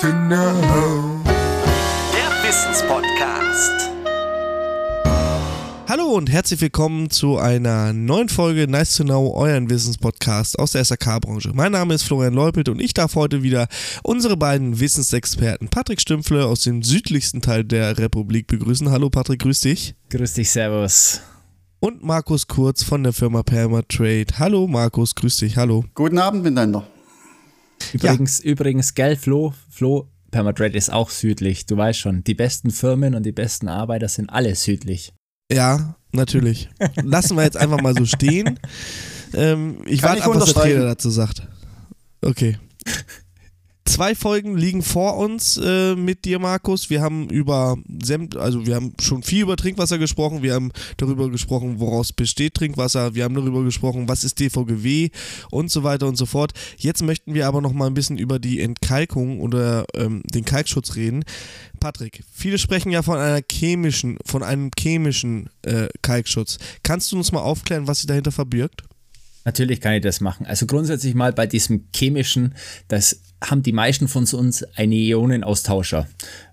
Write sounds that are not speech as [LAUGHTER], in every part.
to know. Der Wissenspodcast. Hallo und herzlich willkommen zu einer neuen Folge Nice to Know, euren Wissenspodcast aus der SAK-Branche. Mein Name ist Florian Leupelt und ich darf heute wieder unsere beiden Wissensexperten Patrick Stümpfle aus dem südlichsten Teil der Republik begrüßen. Hallo Patrick, grüß dich. Grüß dich, Servus. Und Markus Kurz von der Firma Permatrade. Hallo Markus, grüß dich, hallo. Guten Abend miteinander. Übrigens, ja. übrigens, gell, Flo, Flo, Permatrade ist auch südlich. Du weißt schon, die besten Firmen und die besten Arbeiter sind alle südlich. Ja, natürlich. [LAUGHS] Lassen wir jetzt einfach mal so stehen. Ähm, ich warte ab, was der Trainer dazu sagt. Okay. Zwei Folgen liegen vor uns äh, mit dir, Markus. Wir haben über also wir haben schon viel über Trinkwasser gesprochen. Wir haben darüber gesprochen, woraus besteht Trinkwasser. Wir haben darüber gesprochen, was ist DVGW und so weiter und so fort. Jetzt möchten wir aber noch mal ein bisschen über die Entkalkung oder ähm, den Kalkschutz reden. Patrick, viele sprechen ja von einer chemischen, von einem chemischen äh, Kalkschutz. Kannst du uns mal aufklären, was sich dahinter verbirgt? Natürlich kann ich das machen. Also grundsätzlich mal bei diesem chemischen, das haben die meisten von uns einen Ionenaustauscher.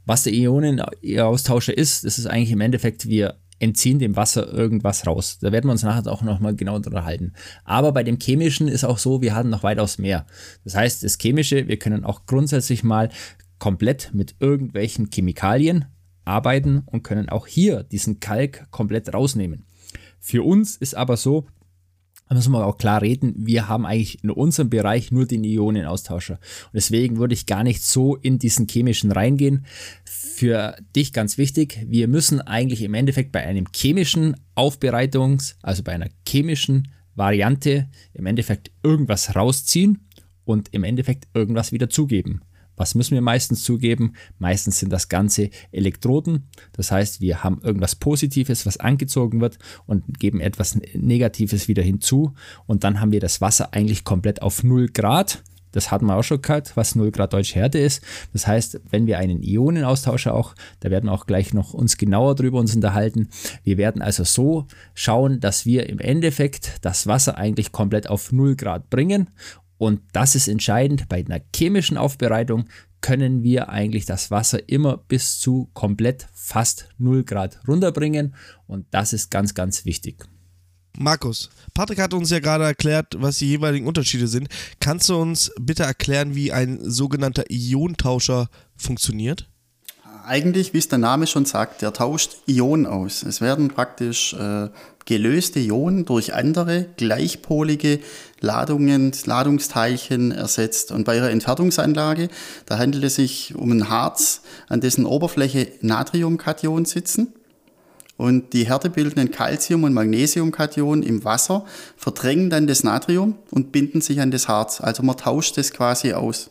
Was der Ionenaustauscher ist, das ist eigentlich im Endeffekt, wir entziehen dem Wasser irgendwas raus. Da werden wir uns nachher auch nochmal genau unterhalten. Aber bei dem chemischen ist auch so, wir haben noch weitaus mehr. Das heißt, das chemische, wir können auch grundsätzlich mal komplett mit irgendwelchen Chemikalien arbeiten und können auch hier diesen Kalk komplett rausnehmen. Für uns ist aber so, da müssen wir auch klar reden, wir haben eigentlich in unserem Bereich nur den Ionenaustauscher. Und deswegen würde ich gar nicht so in diesen chemischen reingehen. Für dich ganz wichtig, wir müssen eigentlich im Endeffekt bei einem chemischen Aufbereitungs-, also bei einer chemischen Variante im Endeffekt irgendwas rausziehen und im Endeffekt irgendwas wieder zugeben. Was müssen wir meistens zugeben? Meistens sind das Ganze Elektroden. Das heißt, wir haben irgendwas Positives, was angezogen wird und geben etwas Negatives wieder hinzu. Und dann haben wir das Wasser eigentlich komplett auf 0 Grad. Das hatten wir auch schon gehabt, was 0 Grad deutsche Härte ist. Das heißt, wenn wir einen Ionenaustauscher auch, da werden wir auch gleich noch uns genauer drüber uns unterhalten. Wir werden also so schauen, dass wir im Endeffekt das Wasser eigentlich komplett auf 0 Grad bringen und das ist entscheidend. Bei einer chemischen Aufbereitung können wir eigentlich das Wasser immer bis zu komplett fast 0 Grad runterbringen. Und das ist ganz, ganz wichtig. Markus, Patrick hat uns ja gerade erklärt, was die jeweiligen Unterschiede sind. Kannst du uns bitte erklären, wie ein sogenannter Iontauscher funktioniert? Eigentlich, wie es der Name schon sagt, der tauscht Ionen aus. Es werden praktisch äh, gelöste Ionen durch andere gleichpolige Ladungen, Ladungsteilchen ersetzt. Und bei ihrer Enthärtungsanlage, da handelt es sich um ein Harz, an dessen Oberfläche Natriumkationen sitzen. Und die härtebildenden Calcium- und Magnesiumkationen im Wasser verdrängen dann das Natrium und binden sich an das Harz. Also man tauscht das quasi aus.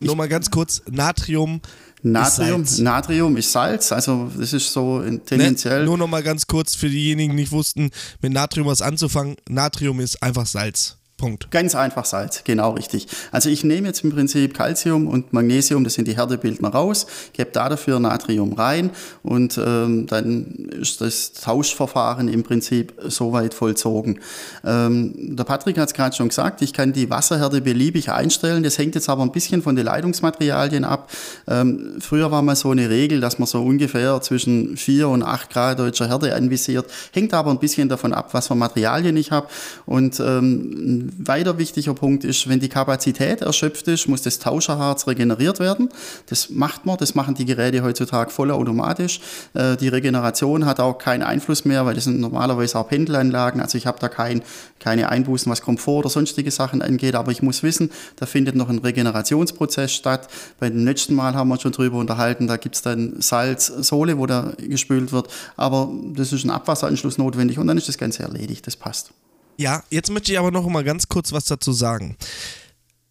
Nur mal ganz kurz, Natrium Natrium, ist Natrium ist Salz, also das ist so tendenziell. Ne, nur noch mal ganz kurz für diejenigen, die nicht wussten, mit Natrium was anzufangen. Natrium ist einfach Salz. Punkt. Ganz einfach Salz, genau richtig. Also ich nehme jetzt im Prinzip Calcium und Magnesium, das sind die Härtebildner raus, gebe da dafür Natrium rein und ähm, dann ist das Tauschverfahren im Prinzip soweit vollzogen. Ähm, der Patrick hat es gerade schon gesagt, ich kann die Wasserhärte beliebig einstellen, das hängt jetzt aber ein bisschen von den Leitungsmaterialien ab. Ähm, früher war mal so eine Regel, dass man so ungefähr zwischen 4 und 8 Grad deutscher Härte anvisiert, hängt aber ein bisschen davon ab, was für Materialien ich habe und ähm, weiter wichtiger Punkt ist, wenn die Kapazität erschöpft ist, muss das Tauscherharz regeneriert werden. Das macht man, das machen die Geräte heutzutage vollautomatisch. Äh, die Regeneration hat auch keinen Einfluss mehr, weil das sind normalerweise auch Pendelanlagen. Also ich habe da kein, keine Einbußen, was Komfort oder sonstige Sachen angeht. Aber ich muss wissen, da findet noch ein Regenerationsprozess statt. Bei dem letzten Mal haben wir schon drüber unterhalten, da gibt es dann Salz, Sohle, wo da gespült wird. Aber das ist ein Abwasseranschluss notwendig und dann ist das Ganze erledigt. Das passt. Ja, jetzt möchte ich aber noch mal ganz kurz was dazu sagen.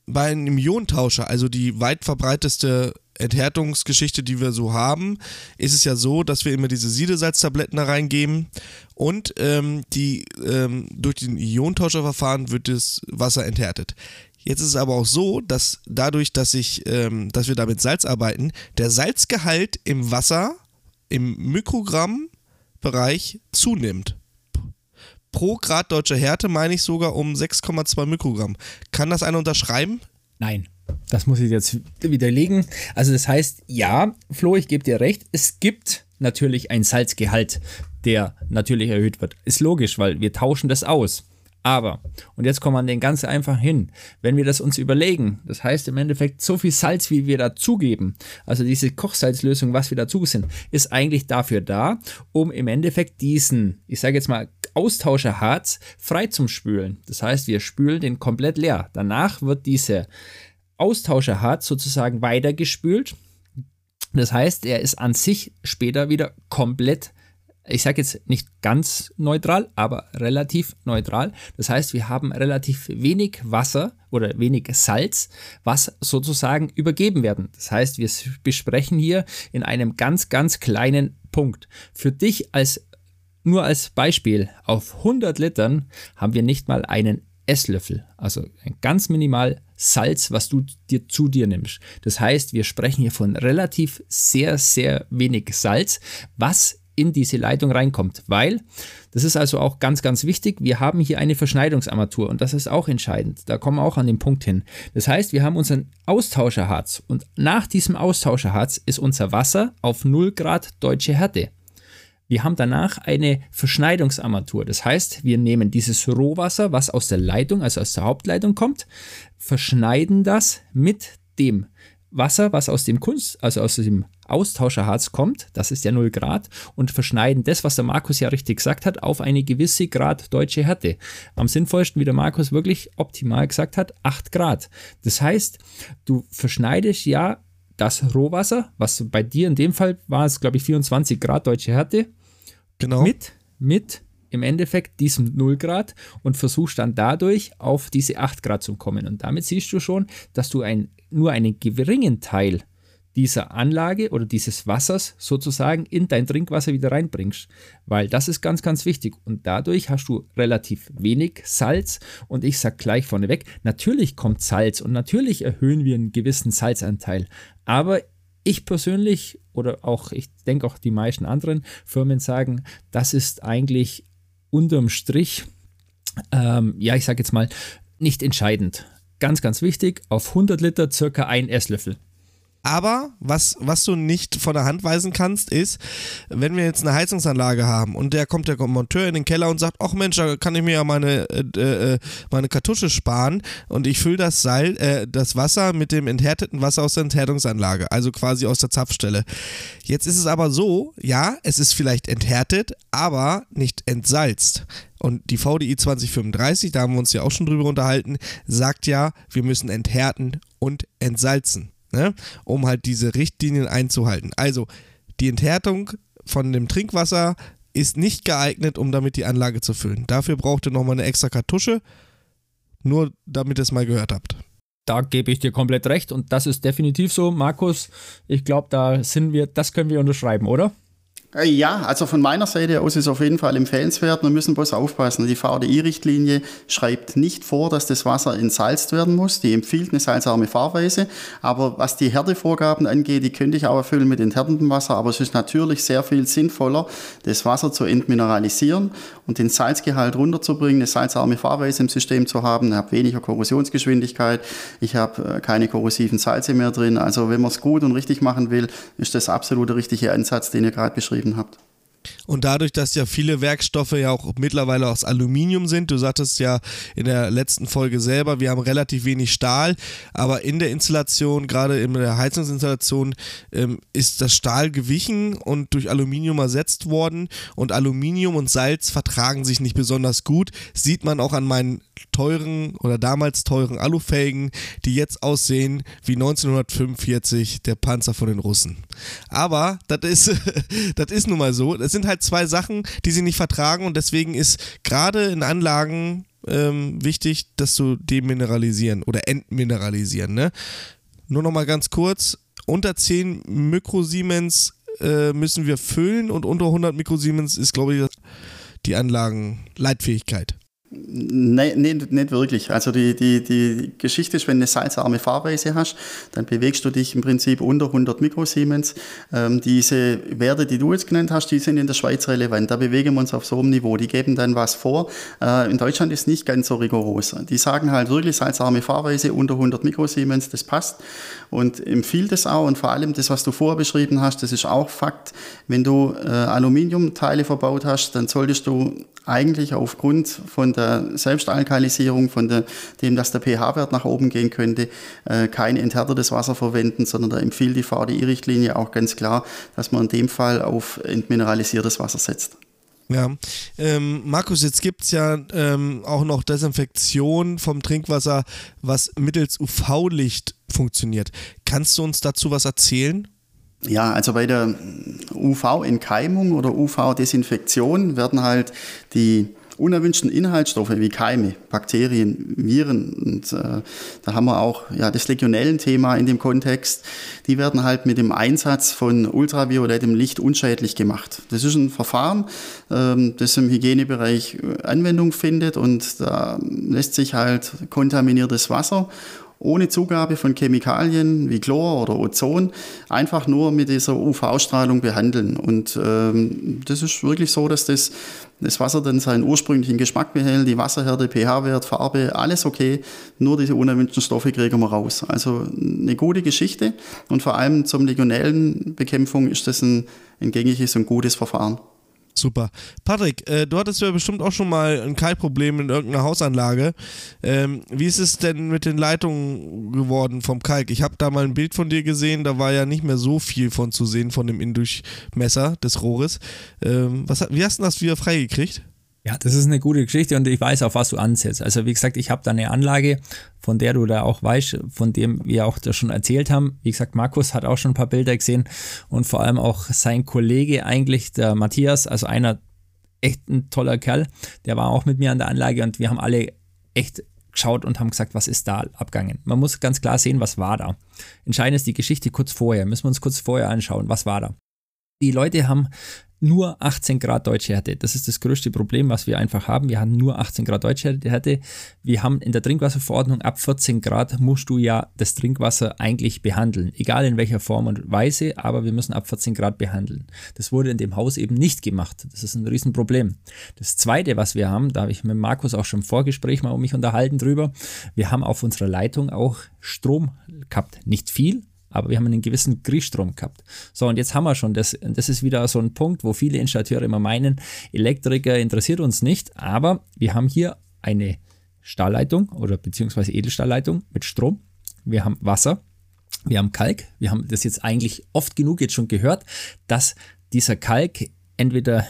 Bei einem Ionentauscher, also die weit verbreiteste Enthärtungsgeschichte, die wir so haben, ist es ja so, dass wir immer diese Siedesalztabletten da reingeben und ähm, die, ähm, durch den Ionentauscherverfahren wird das Wasser enthärtet. Jetzt ist es aber auch so, dass dadurch, dass, ich, ähm, dass wir da mit Salz arbeiten, der Salzgehalt im Wasser im Mikrogrammbereich zunimmt pro Grad deutscher Härte meine ich sogar um 6,2 Mikrogramm. Kann das einer unterschreiben? Nein. Das muss ich jetzt widerlegen. Also das heißt, ja, Flo, ich gebe dir recht, es gibt natürlich ein Salzgehalt, der natürlich erhöht wird. Ist logisch, weil wir tauschen das aus. Aber, und jetzt kommen wir an den ganz einfach hin, wenn wir das uns überlegen, das heißt im Endeffekt, so viel Salz, wie wir dazugeben, also diese Kochsalzlösung, was wir dazu sind, ist eigentlich dafür da, um im Endeffekt diesen, ich sage jetzt mal, Austauscherharz frei zum Spülen. Das heißt, wir spülen den komplett leer. Danach wird diese Austauscherharz sozusagen weitergespült. Das heißt, er ist an sich später wieder komplett ich sage jetzt nicht ganz neutral, aber relativ neutral. Das heißt, wir haben relativ wenig Wasser oder wenig Salz, was sozusagen übergeben werden. Das heißt, wir besprechen hier in einem ganz, ganz kleinen Punkt. Für dich als nur als Beispiel, auf 100 Litern haben wir nicht mal einen Esslöffel, also ganz minimal Salz, was du dir zu dir nimmst. Das heißt, wir sprechen hier von relativ sehr, sehr wenig Salz, was in diese Leitung reinkommt, weil das ist also auch ganz, ganz wichtig. Wir haben hier eine Verschneidungsarmatur und das ist auch entscheidend. Da kommen wir auch an den Punkt hin. Das heißt, wir haben unseren Austauscherharz und nach diesem Austauscherharz ist unser Wasser auf 0 Grad deutsche Härte. Wir haben danach eine Verschneidungsarmatur. Das heißt, wir nehmen dieses Rohwasser, was aus der Leitung, also aus der Hauptleitung kommt, verschneiden das mit dem Wasser, was aus dem Kunst, also aus dem Austauscherharz kommt, das ist ja 0 Grad, und verschneiden das, was der Markus ja richtig gesagt hat, auf eine gewisse Grad deutsche Härte. Am sinnvollsten, wie der Markus wirklich optimal gesagt hat, 8 Grad. Das heißt, du verschneidest ja das Rohwasser, was bei dir in dem Fall war es, glaube ich, 24 Grad deutsche Härte, genau. mit, mit im Endeffekt diesem 0 Grad und versuchst dann dadurch auf diese 8 Grad zu kommen. Und damit siehst du schon, dass du ein, nur einen geringen Teil dieser Anlage oder dieses Wassers sozusagen in dein Trinkwasser wieder reinbringst. Weil das ist ganz, ganz wichtig. Und dadurch hast du relativ wenig Salz. Und ich sage gleich vorneweg, natürlich kommt Salz und natürlich erhöhen wir einen gewissen Salzanteil. Aber ich persönlich oder auch, ich denke auch die meisten anderen Firmen sagen, das ist eigentlich unterm Strich, ähm, ja, ich sage jetzt mal, nicht entscheidend. Ganz, ganz wichtig, auf 100 Liter circa ein Esslöffel. Aber was, was du nicht von der Hand weisen kannst, ist, wenn wir jetzt eine Heizungsanlage haben und der kommt der Monteur in den Keller und sagt, ach Mensch, da kann ich mir ja meine, äh, äh, meine Kartusche sparen und ich fülle das Seil, äh, das Wasser mit dem enthärteten Wasser aus der Enthärtungsanlage, also quasi aus der Zapfstelle. Jetzt ist es aber so, ja, es ist vielleicht enthärtet, aber nicht entsalzt. Und die VDI 2035, da haben wir uns ja auch schon drüber unterhalten, sagt ja, wir müssen enthärten und entsalzen ne? um halt diese Richtlinien einzuhalten. Also die Enthärtung von dem Trinkwasser ist nicht geeignet, um damit die Anlage zu füllen. Dafür braucht ihr nochmal eine extra Kartusche, nur damit ihr es mal gehört habt. Da gebe ich dir komplett recht und das ist definitiv so, Markus. Ich glaube, da sind wir, das können wir unterschreiben, oder? Äh, ja, also von meiner Seite aus ist auf jeden Fall empfehlenswert. Wir müssen bloß aufpassen. Die VDI-Richtlinie schreibt nicht vor, dass das Wasser entsalzt werden muss. Die empfiehlt eine salzarme Fahrweise. Aber was die Härtevorgaben angeht, die könnte ich auch erfüllen mit enthärtetem Wasser. Aber es ist natürlich sehr viel sinnvoller, das Wasser zu entmineralisieren und den Salzgehalt runterzubringen, eine salzarme Fahrweise im System zu haben. Ich habe weniger Korrosionsgeschwindigkeit. Ich habe äh, keine korrosiven Salze mehr drin. Also wenn man es gut und richtig machen will, ist das absolut der richtige Ansatz, den ihr gerade beschrieben beschrieben habt. Und dadurch, dass ja viele Werkstoffe ja auch mittlerweile aus Aluminium sind, du sagtest ja in der letzten Folge selber, wir haben relativ wenig Stahl, aber in der Installation, gerade in der Heizungsinstallation, ähm, ist das Stahl gewichen und durch Aluminium ersetzt worden. Und Aluminium und Salz vertragen sich nicht besonders gut. Sieht man auch an meinen teuren oder damals teuren Alufelgen, die jetzt aussehen wie 1945 der Panzer von den Russen. Aber das ist, [LAUGHS] das ist nun mal so. Das sind halt zwei Sachen, die sie nicht vertragen und deswegen ist gerade in Anlagen ähm, wichtig, dass du demineralisieren oder entmineralisieren. Ne? Nur noch mal ganz kurz: Unter 10 Mikrosiemens äh, müssen wir füllen und unter 100 Mikrosiemens ist, glaube ich, die Anlagenleitfähigkeit. Nee, nee, nicht wirklich. Also die, die, die Geschichte ist, wenn du eine salzarme Fahrweise hast, dann bewegst du dich im Prinzip unter 100 Mikrosiemens. Ähm, diese Werte, die du jetzt genannt hast, die sind in der Schweiz relevant. Da bewegen wir uns auf so einem Niveau. Die geben dann was vor. Äh, in Deutschland ist nicht ganz so rigoros. Die sagen halt wirklich salzarme Fahrweise unter 100 Mikrosiemens, das passt und empfiehlt es auch. Und vor allem das, was du vorher beschrieben hast, das ist auch Fakt. Wenn du äh, Aluminiumteile verbaut hast, dann solltest du eigentlich aufgrund von der Selbstalkalisierung, von der, dem, dass der pH-Wert nach oben gehen könnte, äh, kein enthärtetes Wasser verwenden, sondern da empfiehlt die VDI-Richtlinie auch ganz klar, dass man in dem Fall auf entmineralisiertes Wasser setzt. Ja, ähm, Markus, jetzt gibt es ja ähm, auch noch Desinfektion vom Trinkwasser, was mittels UV-Licht funktioniert. Kannst du uns dazu was erzählen? Ja, also bei der UV-Entkeimung oder UV-Desinfektion werden halt die unerwünschten Inhaltsstoffe wie Keime, Bakterien, Viren und äh, da haben wir auch ja, das Legionellenthema in dem Kontext, die werden halt mit dem Einsatz von ultraviolettem Licht unschädlich gemacht. Das ist ein Verfahren, ähm, das im Hygienebereich Anwendung findet und da lässt sich halt kontaminiertes Wasser ohne Zugabe von Chemikalien wie Chlor oder Ozon, einfach nur mit dieser UV-Strahlung behandeln. Und ähm, das ist wirklich so, dass das, das Wasser dann seinen ursprünglichen Geschmack behält, die Wasserhärte, pH-Wert, Farbe, alles okay, nur diese unerwünschten Stoffe kriegen wir raus. Also eine gute Geschichte und vor allem zum Legionellenbekämpfung ist das ein, ein gängiges und gutes Verfahren. Super. Patrick, äh, du hattest ja bestimmt auch schon mal ein Kalkproblem in irgendeiner Hausanlage. Ähm, wie ist es denn mit den Leitungen geworden vom Kalk? Ich habe da mal ein Bild von dir gesehen, da war ja nicht mehr so viel von zu sehen von dem Indurchmesser des Rohres. Ähm, was, wie hast du das wieder freigekriegt? Ja, das ist eine gute Geschichte und ich weiß, auf was du ansetzt. Also wie gesagt, ich habe da eine Anlage, von der du da auch weißt, von dem wir auch da schon erzählt haben. Wie gesagt, Markus hat auch schon ein paar Bilder gesehen und vor allem auch sein Kollege eigentlich, der Matthias, also einer echt ein toller Kerl, der war auch mit mir an der Anlage und wir haben alle echt geschaut und haben gesagt, was ist da abgegangen. Man muss ganz klar sehen, was war da. Entscheidend ist die Geschichte kurz vorher. Müssen wir uns kurz vorher anschauen, was war da. Die Leute haben nur 18 Grad deutsche Härte. Das ist das größte Problem, was wir einfach haben. Wir haben nur 18 Grad deutsche Härte. Wir haben in der Trinkwasserverordnung ab 14 Grad musst du ja das Trinkwasser eigentlich behandeln. Egal in welcher Form und Weise, aber wir müssen ab 14 Grad behandeln. Das wurde in dem Haus eben nicht gemacht. Das ist ein Riesenproblem. Das zweite, was wir haben, da habe ich mit Markus auch schon im Vorgespräch mal um mich unterhalten drüber. Wir haben auf unserer Leitung auch Strom gehabt. Nicht viel, aber wir haben einen gewissen Griechstrom gehabt. So, und jetzt haben wir schon, das, das ist wieder so ein Punkt, wo viele Installateure immer meinen, Elektriker interessiert uns nicht, aber wir haben hier eine Stahlleitung oder beziehungsweise Edelstahlleitung mit Strom, wir haben Wasser, wir haben Kalk, wir haben das jetzt eigentlich oft genug jetzt schon gehört, dass dieser Kalk entweder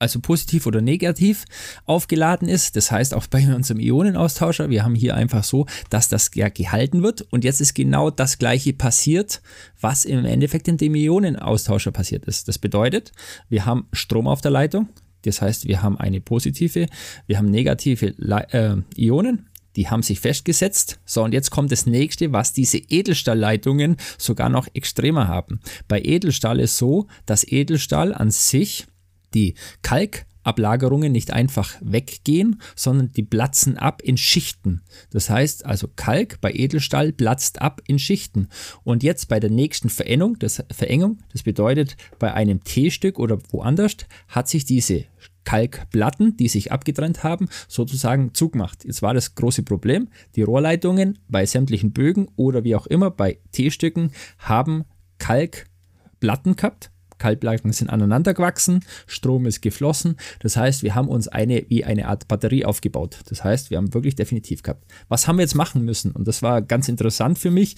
also positiv oder negativ aufgeladen ist. Das heißt auch bei unserem Ionenaustauscher, wir haben hier einfach so, dass das ja gehalten wird und jetzt ist genau das gleiche passiert, was im Endeffekt in dem Ionenaustauscher passiert ist. Das bedeutet, wir haben Strom auf der Leitung, das heißt, wir haben eine positive, wir haben negative äh, Ionen, die haben sich festgesetzt. So, und jetzt kommt das nächste, was diese Edelstahlleitungen sogar noch extremer haben. Bei Edelstahl ist so, dass Edelstahl an sich die Kalkablagerungen nicht einfach weggehen, sondern die platzen ab in Schichten. Das heißt also Kalk bei Edelstahl platzt ab in Schichten. Und jetzt bei der nächsten Verengung, das, Verengung, das bedeutet bei einem T-Stück oder woanders, hat sich diese Kalkplatten, die sich abgetrennt haben, sozusagen zugemacht. Jetzt war das große Problem, die Rohrleitungen bei sämtlichen Bögen oder wie auch immer bei T-Stücken haben Kalkplatten gehabt Kaltplatten sind aneinander gewachsen, Strom ist geflossen. Das heißt, wir haben uns eine wie eine Art Batterie aufgebaut. Das heißt, wir haben wirklich definitiv gehabt. Was haben wir jetzt machen müssen? Und das war ganz interessant für mich,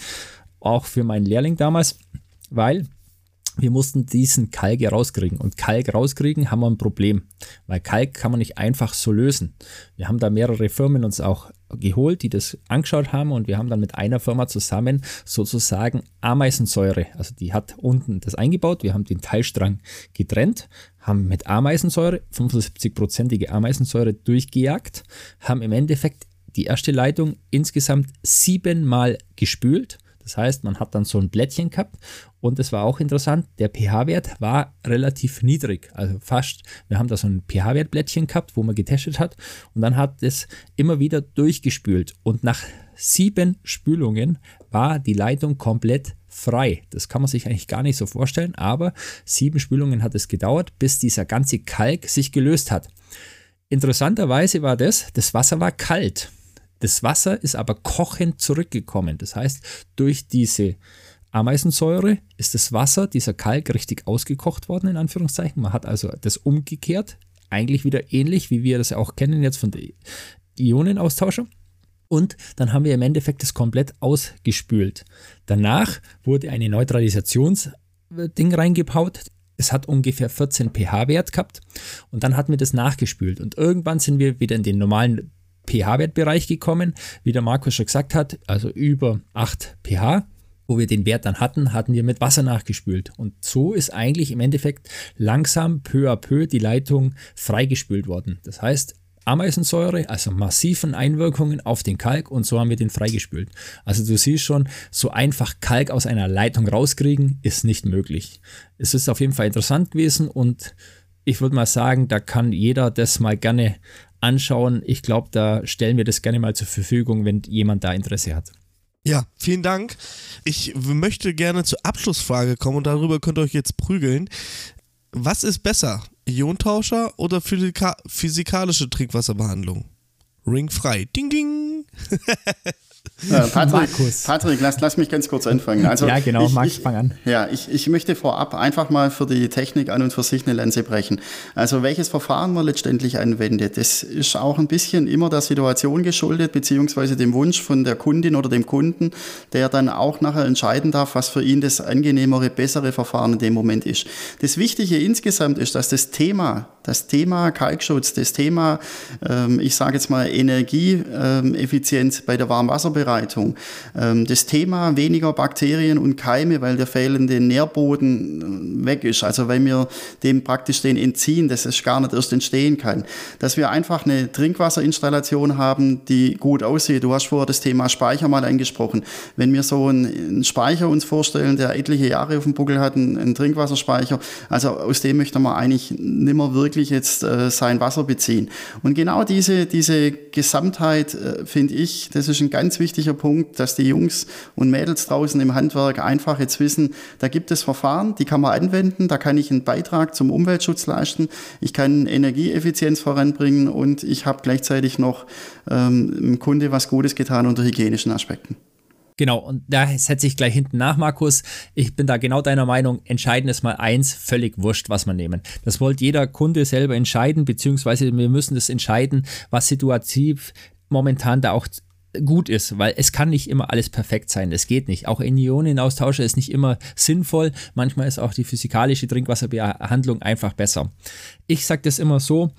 auch für meinen Lehrling damals, weil wir mussten diesen Kalk rauskriegen. Und Kalk rauskriegen haben wir ein Problem, weil Kalk kann man nicht einfach so lösen. Wir haben da mehrere Firmen uns auch geholt, die das angeschaut haben und wir haben dann mit einer Firma zusammen sozusagen Ameisensäure, also die hat unten das eingebaut, wir haben den Teilstrang getrennt, haben mit Ameisensäure, 75-prozentige Ameisensäure durchgejagt, haben im Endeffekt die erste Leitung insgesamt siebenmal gespült Das heißt, man hat dann so ein Blättchen gehabt und es war auch interessant, der pH-Wert war relativ niedrig, also fast, wir haben da so ein pH-Wert-Blättchen gehabt, wo man getestet hat und dann hat es immer wieder durchgespült und nach sieben Spülungen war die Leitung komplett frei. Das kann man sich eigentlich gar nicht so vorstellen, aber sieben Spülungen hat es gedauert, bis dieser ganze Kalk sich gelöst hat. Interessanterweise war das, das Wasser war kalt. Das Wasser ist aber kochend zurückgekommen. Das heißt, durch diese Ameisensäure ist das Wasser, dieser Kalk, richtig ausgekocht worden, in Anführungszeichen. Man hat also das umgekehrt, eigentlich wieder ähnlich, wie wir das auch kennen jetzt von der Ionenaustauscher. Und dann haben wir im Endeffekt das komplett ausgespült. Danach wurde eine Neutralisationsding reingebaut. Es hat ungefähr 14 pH-Wert gehabt und dann hat mir das nachgespült. Und irgendwann sind wir wieder in den normalen pH-Wertbereich gekommen, wie der Markus schon gesagt hat, also über 8 pH. Wo wir den Wert dann hatten, hatten wir mit Wasser nachgespült. Und so ist eigentlich im Endeffekt langsam peu à peu die Leitung freigespült worden. Das heißt, Ameisensäure, also massiven Einwirkungen auf den Kalk und so haben wir den freigespült. Also du siehst schon, so einfach Kalk aus einer Leitung rauskriegen ist nicht möglich. Es ist auf jeden Fall interessant gewesen und ich würde mal sagen, da kann jeder das mal gerne anschauen. Ich glaube, da stellen wir das gerne mal zur Verfügung, wenn jemand da Interesse hat. Ja, vielen Dank. Ich möchte gerne zur Abschlussfrage kommen und darüber könnt ihr euch jetzt prügeln. Was ist besser, Iontauscher oder Physika physikalische Trinkwasserbehandlung? Ringfrei. Ding, ding. [LAUGHS] Äh, [LAUGHS] Patrick, Patrick lass, lass mich ganz kurz anfangen. Also ja, genau, ich, Max, fang an. Ja, ich, ich möchte vorab einfach mal für die Technik an und für sich eine Lanze brechen. Also welches Verfahren man letztendlich anwendet, das ist auch ein bisschen immer der Situation geschuldet, beziehungsweise dem Wunsch von der Kundin oder dem Kunden, der dann auch nachher entscheiden darf, was für ihn das angenehmere, bessere Verfahren in dem Moment ist. Das Wichtige insgesamt ist, dass das Thema, das Thema Kalkschutz, das Thema, ähm, ich sage jetzt mal Energieeffizienz bei der Warmwasserbereitung. Ähm, das Thema weniger Bakterien und Keime, weil der fehlende Nährboden äh, weg ist, also weil wir dem praktisch den entziehen, dass es gar nicht erst entstehen kann. Dass wir einfach eine Trinkwasserinstallation haben, die gut aussieht. Du hast vorher das Thema Speicher mal angesprochen. Wenn wir so einen Speicher uns vorstellen, der etliche Jahre auf dem Buckel hat, einen Trinkwasserspeicher, also aus dem möchte man eigentlich nimmer wirklich jetzt äh, sein Wasser beziehen. Und genau diese, diese Gesamtheit, äh, finde ich, das ist ein ganz wichtiger Punkt, dass die Jungs und Mädels draußen im Handwerk einfach jetzt wissen, da gibt es Verfahren, die kann man anwenden, da kann ich einen Beitrag zum Umweltschutz leisten, ich kann Energieeffizienz voranbringen und ich habe gleichzeitig noch ähm, dem Kunde was Gutes getan unter hygienischen Aspekten. Genau, und da setze ich gleich hinten nach, Markus. Ich bin da genau deiner Meinung. Entscheidend ist mal eins, völlig wurscht, was wir nehmen. Das wollte jeder Kunde selber entscheiden, beziehungsweise wir müssen das entscheiden, was situativ momentan da auch gut ist, weil es kann nicht immer alles perfekt sein. Es geht nicht. Auch in Ionenaustauscher ist nicht immer sinnvoll. Manchmal ist auch die physikalische Trinkwasserbehandlung einfach besser. Ich sage das immer so,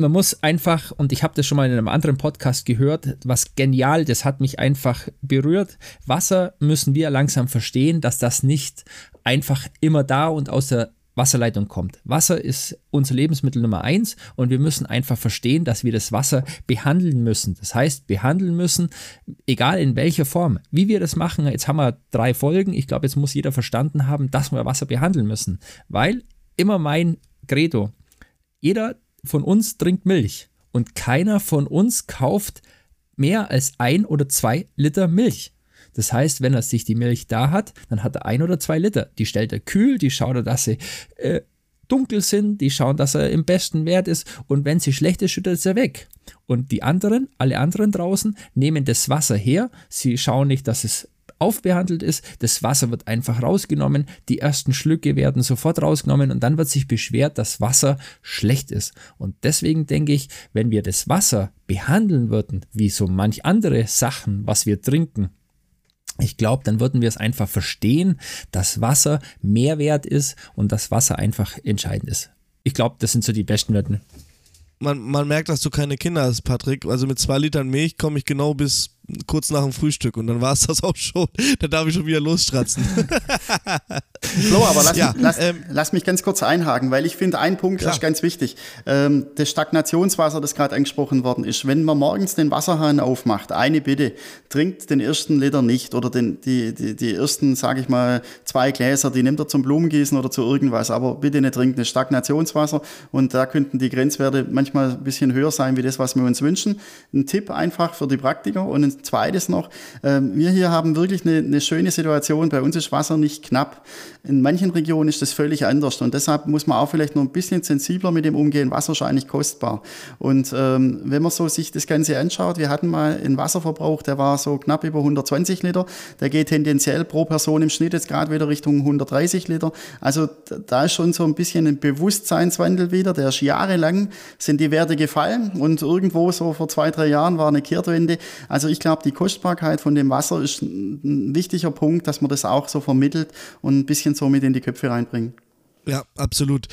man muss einfach, und ich habe das schon mal in einem anderen Podcast gehört, was genial, das hat mich einfach berührt. Wasser müssen wir langsam verstehen, dass das nicht einfach immer da und aus der Wasserleitung kommt. Wasser ist unser Lebensmittel Nummer eins und wir müssen einfach verstehen, dass wir das Wasser behandeln müssen. Das heißt, behandeln müssen, egal in welcher Form. Wie wir das machen, jetzt haben wir drei Folgen. Ich glaube, jetzt muss jeder verstanden haben, dass wir Wasser behandeln müssen. Weil immer mein Credo, jeder von uns trinkt Milch und keiner von uns kauft mehr als ein oder zwei Liter Milch. Das heißt, wenn er sich die Milch da hat, dann hat er ein oder zwei Liter. Die stellt er kühl, die schaut er, dass sie äh, dunkel sind, die schauen, dass er im besten Wert ist und wenn sie schlecht ist, schüttet er weg. Und die anderen, alle anderen draußen, nehmen das Wasser her, sie schauen nicht, dass es aufbehandelt ist, das Wasser wird einfach rausgenommen, die ersten Schlücke werden sofort rausgenommen und dann wird sich beschwert, dass Wasser schlecht ist. Und deswegen denke ich, wenn wir das Wasser behandeln würden, wie so manch andere Sachen, was wir trinken, ich glaube, dann würden wir es einfach verstehen, dass Wasser mehr wert ist und dass Wasser einfach entscheidend ist. Ich glaube, das sind so die besten Wörter. Man, man merkt, dass du keine Kinder hast, Patrick. Also mit zwei Litern Milch komme ich genau bis kurz nach dem Frühstück und dann war es [LAUGHS] das auch schon. Da darf ich schon wieder losstratzen. [LAUGHS] Flo, aber lass, ja, lass, ähm, lass, mich ganz kurz einhaken, weil ich finde, ein Punkt klar. ist ganz wichtig. Ähm, das Stagnationswasser, das gerade angesprochen worden ist, wenn man morgens den Wasserhahn aufmacht, eine Bitte, trinkt den ersten Liter nicht oder den, die, die, die ersten, sage ich mal, zwei Gläser, die nimmt er zum Blumengießen oder zu irgendwas, aber bitte nicht trinken, das Stagnationswasser und da könnten die Grenzwerte manchmal ein bisschen höher sein, wie das, was wir uns wünschen. Ein Tipp einfach für die Praktiker und ein zweites noch, ähm, wir hier haben wirklich eine, eine schöne Situation, bei uns ist Wasser nicht knapp. In manchen Regionen ist das völlig anders und deshalb muss man auch vielleicht noch ein bisschen sensibler mit dem umgehen. Wasser ist eigentlich kostbar. Und ähm, wenn man so sich das Ganze anschaut, wir hatten mal einen Wasserverbrauch, der war so knapp über 120 Liter. Der geht tendenziell pro Person im Schnitt jetzt gerade wieder Richtung 130 Liter. Also da ist schon so ein bisschen ein Bewusstseinswandel wieder. Der ist jahrelang sind die Werte gefallen und irgendwo so vor zwei, drei Jahren war eine Kehrtwende. Also ich glaube, die Kostbarkeit von dem Wasser ist ein wichtiger Punkt, dass man das auch so vermittelt und ein bisschen so mit in die Köpfe reinbringen. Ja, absolut.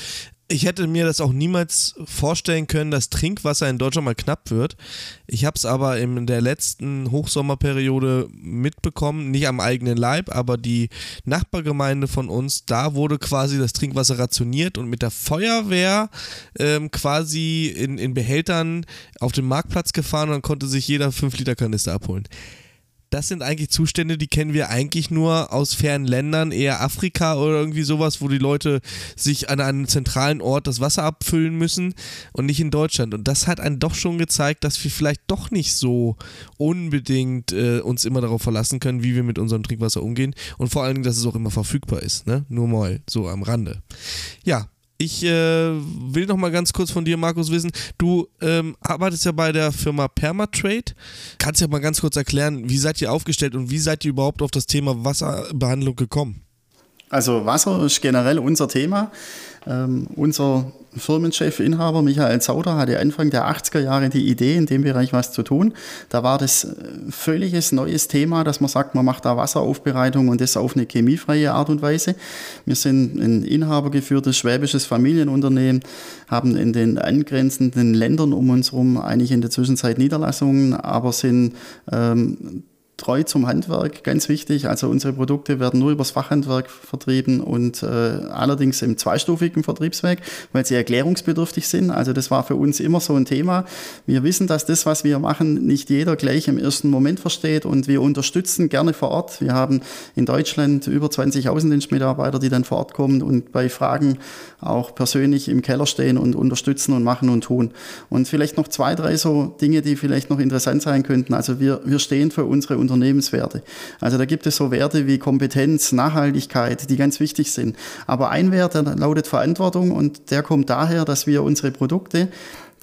Ich hätte mir das auch niemals vorstellen können, dass Trinkwasser in Deutschland mal knapp wird. Ich habe es aber in der letzten Hochsommerperiode mitbekommen, nicht am eigenen Leib, aber die Nachbargemeinde von uns, da wurde quasi das Trinkwasser rationiert und mit der Feuerwehr ähm, quasi in, in Behältern auf den Marktplatz gefahren und dann konnte sich jeder 5 Liter Kanister abholen das sind eigentlich Zustände, die kennen wir eigentlich nur aus fernen Ländern, eher Afrika oder irgendwie sowas, wo die Leute sich an einem zentralen Ort das Wasser abfüllen müssen und nicht in Deutschland. Und das hat einen doch schon gezeigt, dass wir vielleicht doch nicht so unbedingt äh, uns immer darauf verlassen können, wie wir mit unserem Trinkwasser umgehen und vor allen Dingen, dass es auch immer verfügbar ist. Ne? Nur mal so am Rande. Ja, ich äh, will noch mal ganz kurz von dir, Markus, wissen. Du ähm, arbeitest ja bei der Firma Permatrade. Kannst du ja mal ganz kurz erklären, wie seid ihr aufgestellt und wie seid ihr überhaupt auf das Thema Wasserbehandlung gekommen? Also Wasser ist generell unser Thema. Ähm, unser Firmenchef, Inhaber Michael Zauder hatte Anfang der 80er Jahre die Idee, in dem Bereich was zu tun. Da war das äh, völliges neues Thema, dass man sagt, man macht da Wasseraufbereitung und das auf eine chemiefreie Art und Weise. Wir sind ein inhabergeführtes schwäbisches Familienunternehmen, haben in den angrenzenden Ländern um uns herum eigentlich in der Zwischenzeit Niederlassungen, aber sind ähm, treu zum Handwerk, ganz wichtig. Also unsere Produkte werden nur übers Fachhandwerk vertrieben und äh, allerdings im zweistufigen Vertriebsweg, weil sie erklärungsbedürftig sind. Also das war für uns immer so ein Thema. Wir wissen, dass das, was wir machen, nicht jeder gleich im ersten Moment versteht und wir unterstützen gerne vor Ort. Wir haben in Deutschland über 20 Außendienstmitarbeiter, die dann vor Ort kommen und bei Fragen auch persönlich im Keller stehen und unterstützen und machen und tun. Und vielleicht noch zwei, drei so Dinge, die vielleicht noch interessant sein könnten. Also wir, wir stehen für unsere Unternehmenswerte. Also da gibt es so Werte wie Kompetenz, Nachhaltigkeit, die ganz wichtig sind. Aber ein Wert der lautet Verantwortung und der kommt daher, dass wir unsere Produkte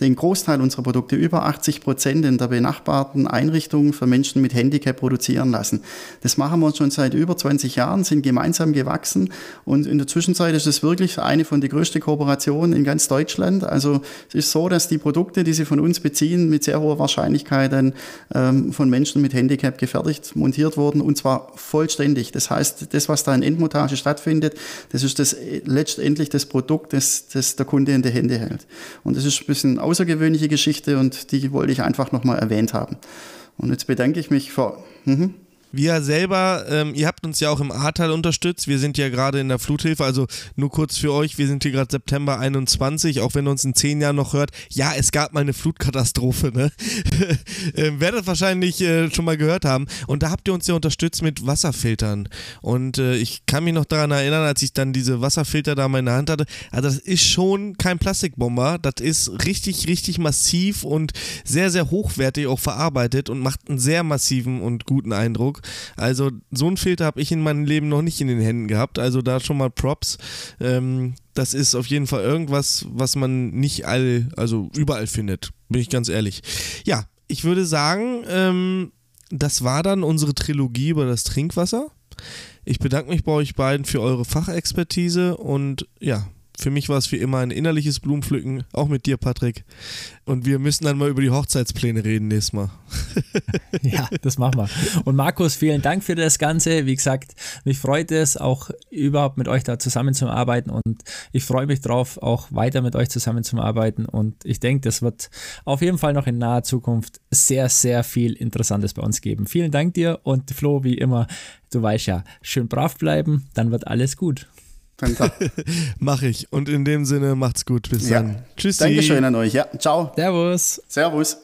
den Großteil unserer Produkte, über 80 Prozent, in der benachbarten Einrichtungen für Menschen mit Handicap produzieren lassen. Das machen wir schon seit über 20 Jahren, sind gemeinsam gewachsen und in der Zwischenzeit ist es wirklich eine von den größten Kooperationen in ganz Deutschland. Also es ist so, dass die Produkte, die sie von uns beziehen, mit sehr hoher Wahrscheinlichkeit dann ähm, von Menschen mit Handicap gefertigt, montiert wurden und zwar vollständig. Das heißt, das, was da in Endmontage stattfindet, das ist das, letztendlich das Produkt, das, das der Kunde in die Hände hält. Und das ist ein bisschen außergewöhnliche Geschichte und die wollte ich einfach nochmal erwähnt haben. Und jetzt bedanke ich mich für. Mhm. Wir selber, ähm, ihr habt uns ja auch im Ahrtal unterstützt. Wir sind ja gerade in der Fluthilfe, also nur kurz für euch, wir sind hier gerade September 21, auch wenn ihr uns in zehn Jahren noch hört. Ja, es gab mal eine Flutkatastrophe, ne? [LAUGHS] ähm, werdet wahrscheinlich äh, schon mal gehört haben. Und da habt ihr uns ja unterstützt mit Wasserfiltern. Und äh, ich kann mich noch daran erinnern, als ich dann diese Wasserfilter da mal in der Hand hatte. Also das ist schon kein Plastikbomber. Das ist richtig, richtig massiv und sehr, sehr hochwertig auch verarbeitet und macht einen sehr massiven und guten Eindruck. Also so einen Filter habe ich in meinem Leben noch nicht in den Händen gehabt. Also da schon mal Props. Ähm, das ist auf jeden Fall irgendwas, was man nicht all, also überall findet. Bin ich ganz ehrlich. Ja, ich würde sagen, ähm, das war dann unsere Trilogie über das Trinkwasser. Ich bedanke mich bei euch beiden für eure Fachexpertise und ja, für mich war es wie immer ein innerliches Blumenpflücken, auch mit dir, Patrick. Und wir müssen dann mal über die Hochzeitspläne reden nächstes Mal. [LAUGHS] ja, das machen wir. Und Markus, vielen Dank für das Ganze. Wie gesagt, mich freut es auch überhaupt mit euch da zusammenzuarbeiten und ich freue mich drauf, auch weiter mit euch zusammenzuarbeiten. Und ich denke, das wird auf jeden Fall noch in naher Zukunft sehr, sehr viel Interessantes bei uns geben. Vielen Dank dir und Flo, wie immer, du weißt ja, schön brav bleiben, dann wird alles gut. [LAUGHS] Mach ich. Und in dem Sinne, macht's gut. Bis ja. dann. Tschüss. Dankeschön an euch. Ja, ciao. Servus. Servus.